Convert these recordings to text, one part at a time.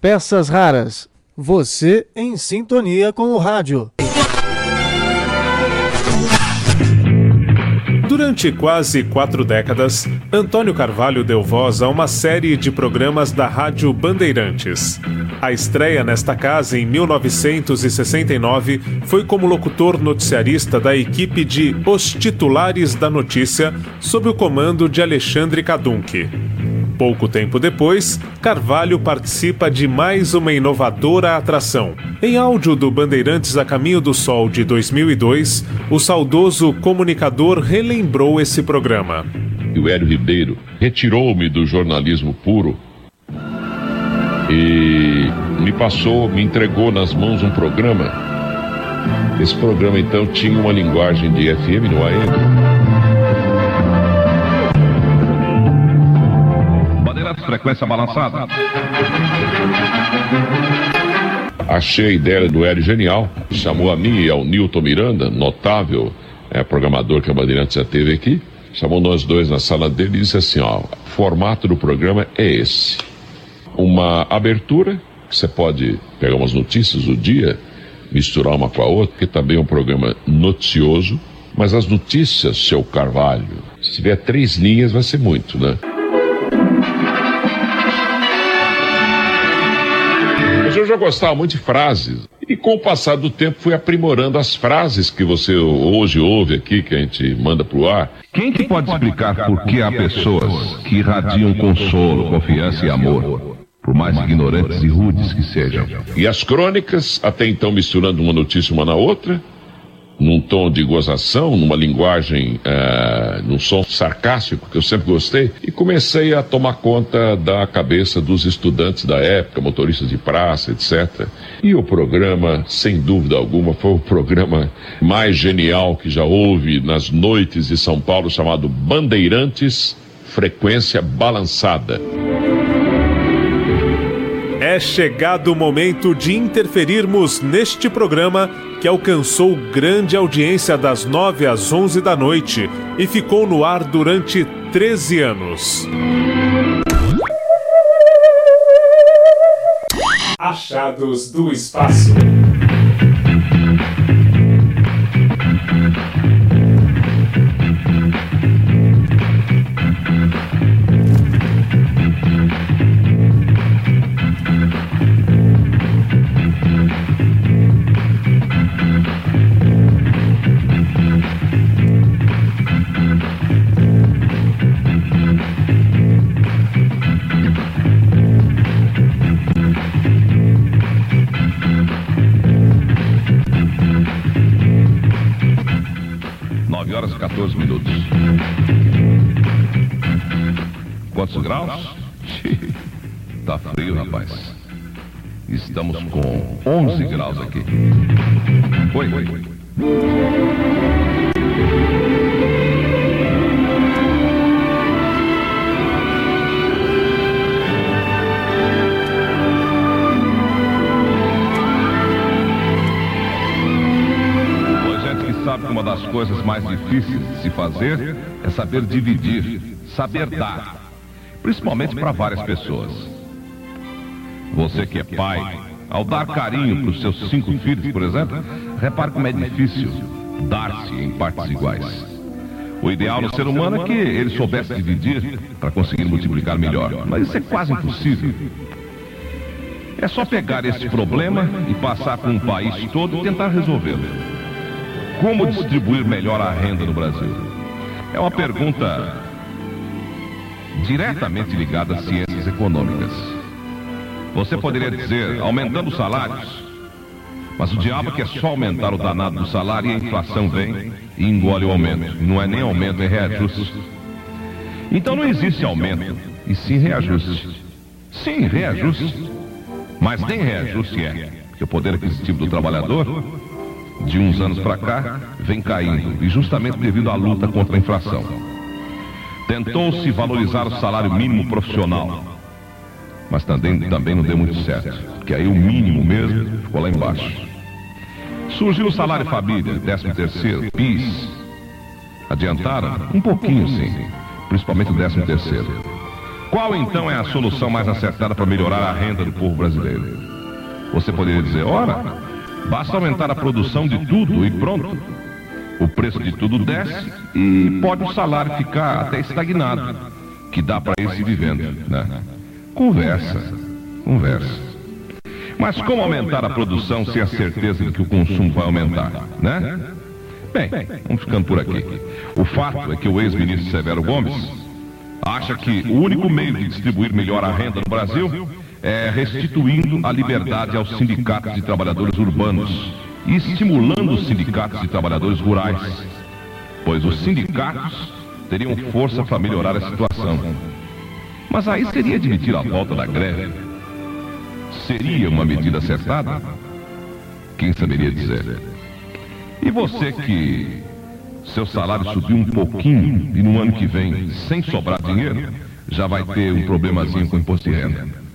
Peças raras. Você em sintonia com o rádio. Durante quase quatro décadas, Antônio Carvalho deu voz a uma série de programas da Rádio Bandeirantes. A estreia nesta casa em 1969 foi como locutor noticiarista da equipe de Os Titulares da Notícia, sob o comando de Alexandre Cadunque. Pouco tempo depois, Carvalho participa de mais uma inovadora atração. Em áudio do Bandeirantes a Caminho do Sol de 2002, o saudoso comunicador relembrou esse programa. O Hélio Ribeiro retirou-me do jornalismo puro e me passou, me entregou nas mãos um programa. Esse programa então tinha uma linguagem de FM no AM. Frequência balançada. Achei a ideia do Hélio genial, chamou a mim e ao Newton Miranda, notável é, programador que a Bandeirantes já teve aqui, chamou nós dois na sala dele e disse assim, ó, formato do programa é esse. Uma abertura, que você pode pegar umas notícias do dia, misturar uma com a outra, que também é um programa noticioso, mas as notícias, seu Carvalho, se tiver três linhas vai ser muito, né? Eu já gostava muito de frases. E com o passar do tempo fui aprimorando as frases que você hoje ouve aqui, que a gente manda pro ar. Quem que pode explicar por que há pessoas que irradiam consolo, confiança e amor? Por mais ignorantes e rudes que sejam. E as crônicas, até então misturando uma notícia uma na outra, num tom de gozação, numa linguagem, uh, num som sarcástico que eu sempre gostei, e comecei a tomar conta da cabeça dos estudantes da época, motoristas de praça, etc. E o programa, sem dúvida alguma, foi o programa mais genial que já houve nas noites de São Paulo, chamado Bandeirantes Frequência Balançada. É chegado o momento de interferirmos neste programa que alcançou grande audiência das 9 às 11 da noite e ficou no ar durante 13 anos. Achados do Espaço. Quantos graus? tá frio, rapaz. Estamos com 11 graus aqui. Oi, oi, coisas mais difíceis de se fazer é saber dividir, saber dar principalmente para várias pessoas. Você que é pai, ao dar carinho para os seus cinco filhos, por exemplo, repare como é difícil dar-se em partes iguais. O ideal no ser humano é que ele soubesse dividir para conseguir multiplicar melhor, mas isso é quase impossível. É só pegar esse problema e passar por um país todo e tentar resolvê-lo. Como distribuir melhor a renda no Brasil? É uma pergunta diretamente ligada às ciências econômicas. Você poderia dizer, aumentando os salários. Mas o diabo quer só aumentar o danado do salário e a inflação vem e engole o aumento. Não é nem aumento, é reajuste. Então não existe aumento, e sim reajuste. Sim, reajuste. Mas nem reajuste é, porque o poder aquisitivo do trabalhador, de uns anos para cá, vem caindo, e justamente devido à luta contra a inflação. Tentou-se valorizar o salário mínimo profissional, mas também, também não deu muito certo, porque aí o mínimo mesmo ficou lá embaixo. Surgiu o salário família, 13 terceiro, PIS. Adiantaram? Um pouquinho sim, principalmente o 13 terceiro. Qual então é a solução mais acertada para melhorar a renda do povo brasileiro? Você poderia dizer, ora, basta aumentar a produção de tudo e pronto. O preço de tudo desce e pode o salário ficar até estagnado, que dá para ir se vivendo, né? Conversa, conversa. Mas como aumentar a produção sem a certeza de que o consumo vai aumentar, né? Bem, vamos ficando por aqui. O fato é que o ex-ministro Severo Gomes acha que o único meio de distribuir melhor a renda no Brasil é restituindo a liberdade aos sindicatos de trabalhadores urbanos e estimulando os sindicatos de trabalhadores rurais, pois os sindicatos teriam força para melhorar a situação. Mas aí seria admitir a volta da greve. Seria uma medida acertada? Quem saberia dizer? E você que seu salário subiu um pouquinho e no ano que vem, sem sobrar dinheiro, já vai ter um problemazinho com o imposto de renda.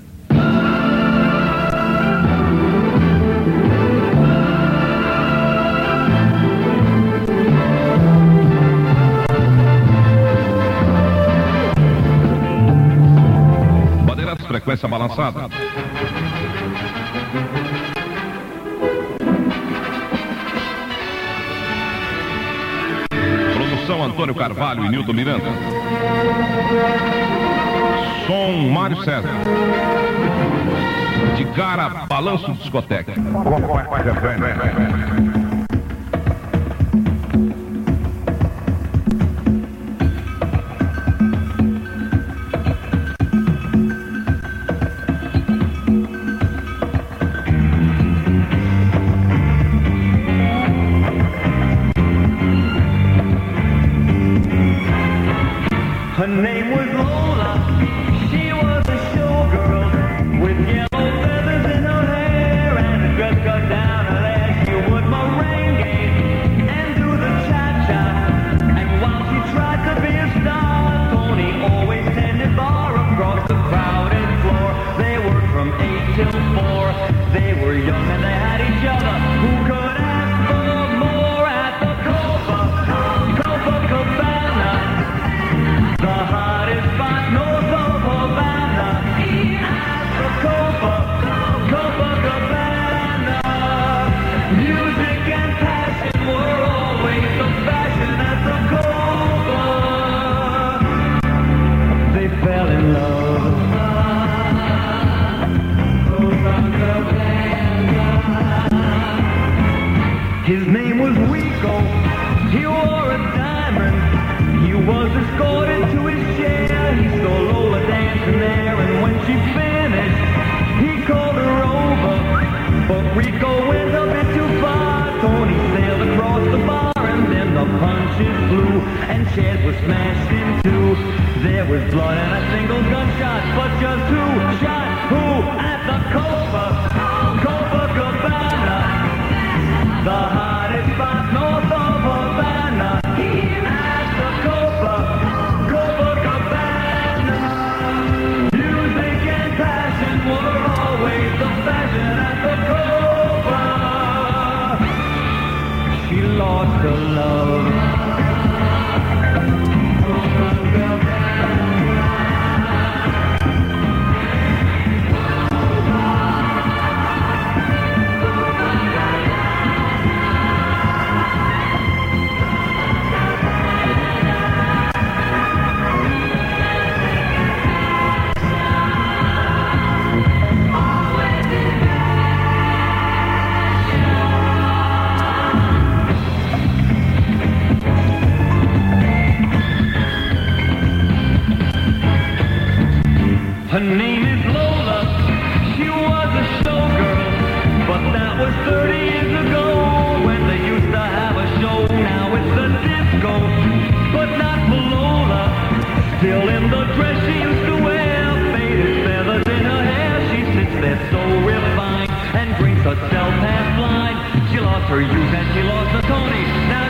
Frequência balançada. Produção Antônio Carvalho e Nilton Miranda. Som Mário César. De cara, balanço discoteca. Rico went a bit too far. Tony sailed across the bar, and then the punches flew, and chairs were smashed in two. There was blood and a single gunshot, but just who herself half blind. She lost her youth and she lost her Tony. Now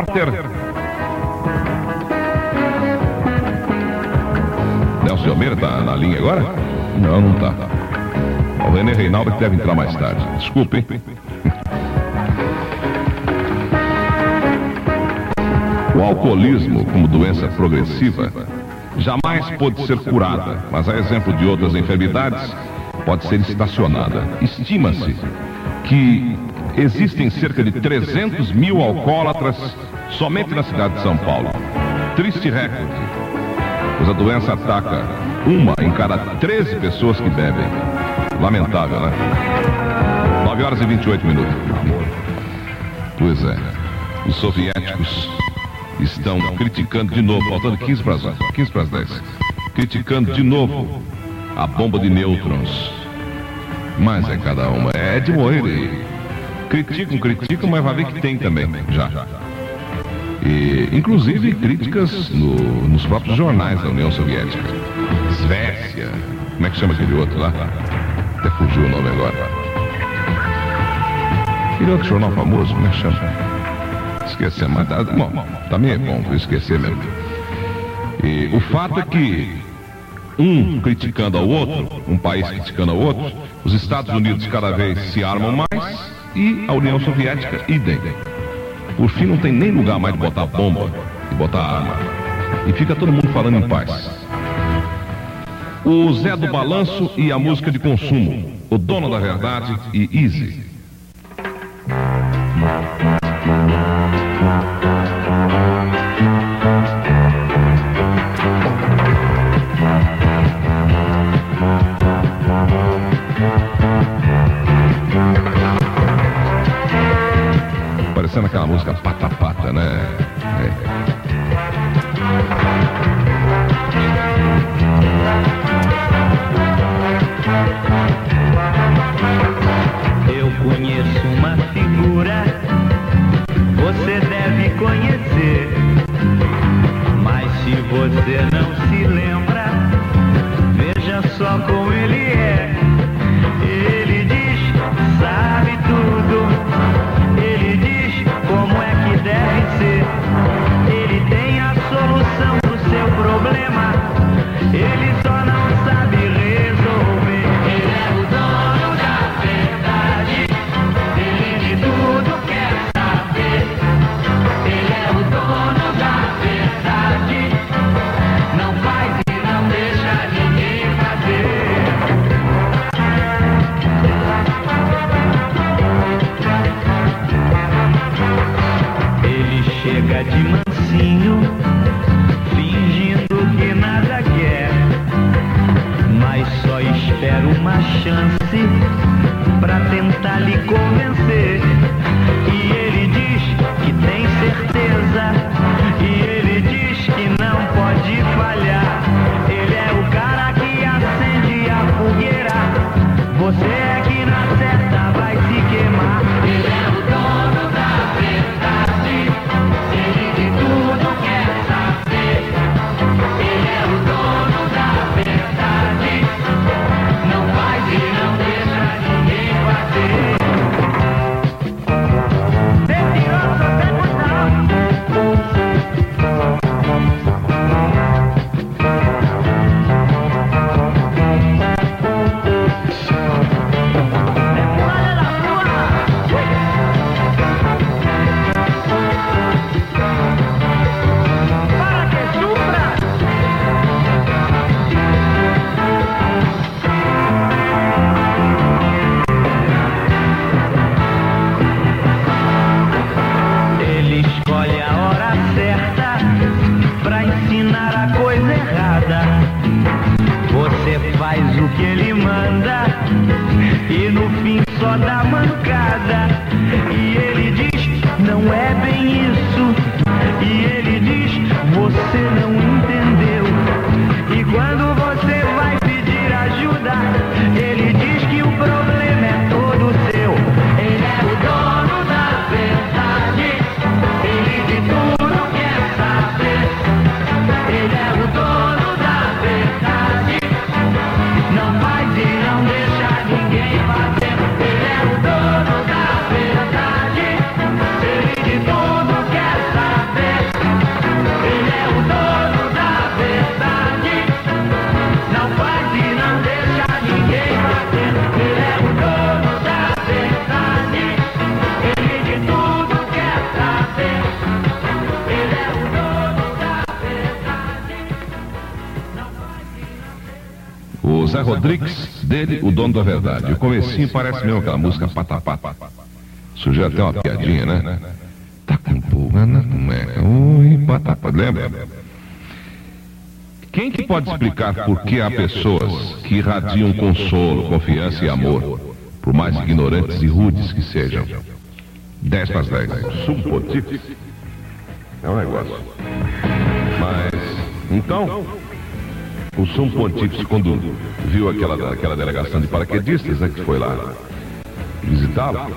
repórter. Nelson Almeida tá na linha agora? Não, não tá. O René Reinaldo que deve entrar mais tarde. Desculpe? O alcoolismo, como doença progressiva, jamais pode ser curada, mas a exemplo de outras enfermidades, pode ser estacionada. Estima-se que existem cerca de 300 mil alcoólatras somente na cidade de São Paulo. Triste recorde, pois a doença ataca uma em cada 13 pessoas que bebem. Lamentável, né? 9 horas e 28 minutos. Pois é, os soviéticos estão criticando de novo, faltando 15 para as 15 para as 10. Criticando de novo a bomba de nêutrons. Mas é cada uma, é de morrer. Criticam, criticam, mas vai ver que tem também, já. E, inclusive críticas no- nos próprios jornais da União Soviética. Svécia, como é que chama aquele outro lá? Até fugiu o nome agora. Aquele outro jornal famoso, como é que chama? Esquecer, mas tá, bom, também é bom esquecer mesmo. E o fato é que um criticando ao outro, um país criticando ao outro, os Estados Unidos cada vez se armam mais e a União Soviética idem. Por fim, não tem nem lugar mais de botar bomba e botar arma. E fica todo mundo falando em paz. O Zé do Balanço e a música de consumo. O dono da verdade e Easy. De fingindo que nada quer, mas só espera uma chance pra tentar lhe convencer. E ele diz que tem certeza, e ele diz que não pode falhar. Faz o Rodrigues, dele, o dono da verdade. O comecinho parece mesmo aquela música patapá. Surgiu até uma piadinha, né? Tá com pulga na cueca, oi, patapá, lembra? Quem que pode explicar por que há pessoas que irradiam consolo, confiança e amor, por mais ignorantes e rudes que sejam? 10 para as 10. Subpontífice. É um negócio. Mas, então, o sumo pontífice, quando viu aquela, aquela delegação de paraquedistas né, que foi lá visitá-lo,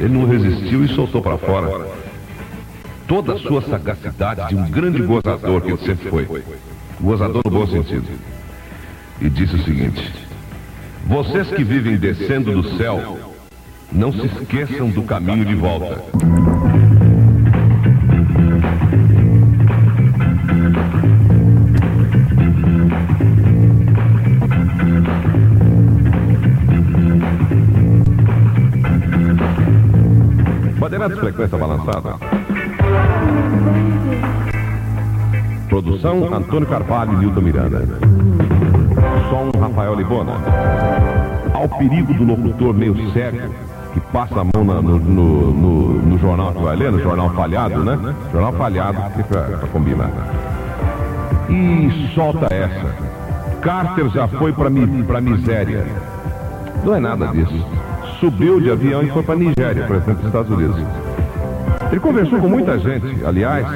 ele não resistiu e soltou para fora toda a sua sagacidade de um grande gozador que ele sempre foi. Gozador no bom sentido. E disse o seguinte: Vocês que vivem descendo do céu, não se esqueçam do caminho de volta. Frequência Balançada. Produção Antônio Carvalho e Nilton Miranda. Som Rafael Libona. Ao perigo do locutor meio cego que passa a mão na- no, no- no- no jornal que vai ler, no jornal falhado, né? Jornal falhado, pra combinar. E solta essa. Carter já foi mi, pra miséria. Não é nada disso. Subiu de avião e foi para Nigéria, por exemplo, dos Estados Unidos. Ele conversou com muita gente. Aliás,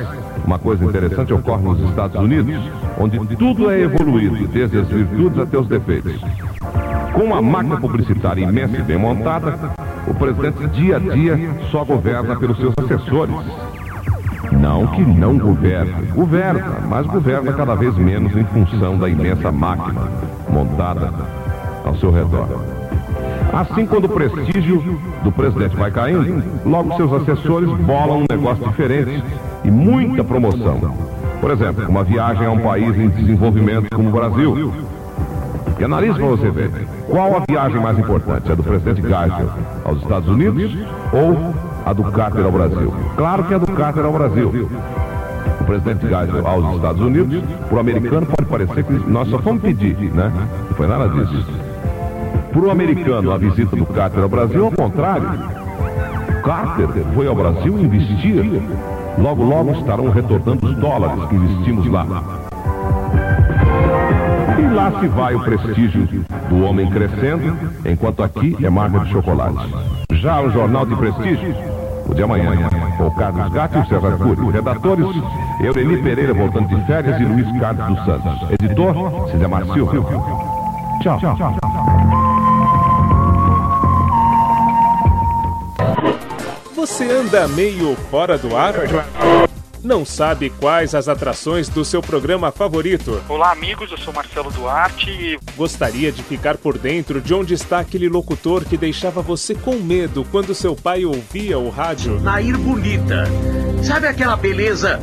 uma coisa interessante ocorre nos Estados Unidos, onde tudo é evoluído, desde as virtudes até os defeitos. Com uma máquina publicitária imensa e bem montada, o presidente dia a dia só governa pelos seus assessores. Não que não governe, governa, mas governa cada vez menos em função da imensa máquina montada ao seu redor. Assim, quando o prestígio do presidente vai caindo, logo seus assessores bolam um negócio diferente e muita promoção. Por exemplo, uma viagem a um país em desenvolvimento como o Brasil. E analise para você ver, qual a viagem mais importante? A do presidente Geisel aos Estados Unidos ou a do Carter ao Brasil? Claro que é a do Carter ao Brasil. O presidente Geisel aos Estados Unidos, para o americano pode parecer que nós só fomos pedir, né? Não foi nada disso. Para o americano, a visita do Carter ao Brasil, ao contrário. Carter foi ao Brasil investir. Logo, logo estarão retornando os dólares que investimos lá. E lá se vai o prestígio do homem crescendo, enquanto aqui é marca de chocolate. Já o jornal de prestígio, o de amanhã, com Carlos Gatti e o César Cury. Redatores, Eureli Pereira voltando de férias e Luiz Carlos dos Santos. Editor, Cidemar Silva. Tchau. Você anda meio fora do ar? Não sabe quais as atrações do seu programa favorito? Olá, amigos. Eu sou Marcelo Duarte e Gostaria de ficar por dentro de onde está aquele locutor que deixava você com medo quando seu pai ouvia o rádio? Nair bonita. Sabe aquela beleza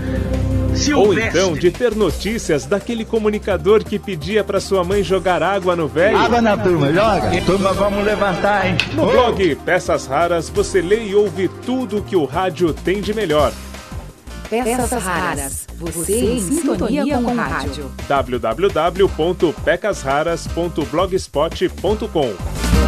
Ou silvestre? então de ter notícias daquele comunicador que pedia para sua mãe jogar água no velho? Água na turma, joga. Turma, vamos levantar, hein? No blog Peças Raras você lê e ouve tudo o que o rádio tem de melhor. Peças raras. Você em sintonia com o rádio. www.pecasraras.blogspot.com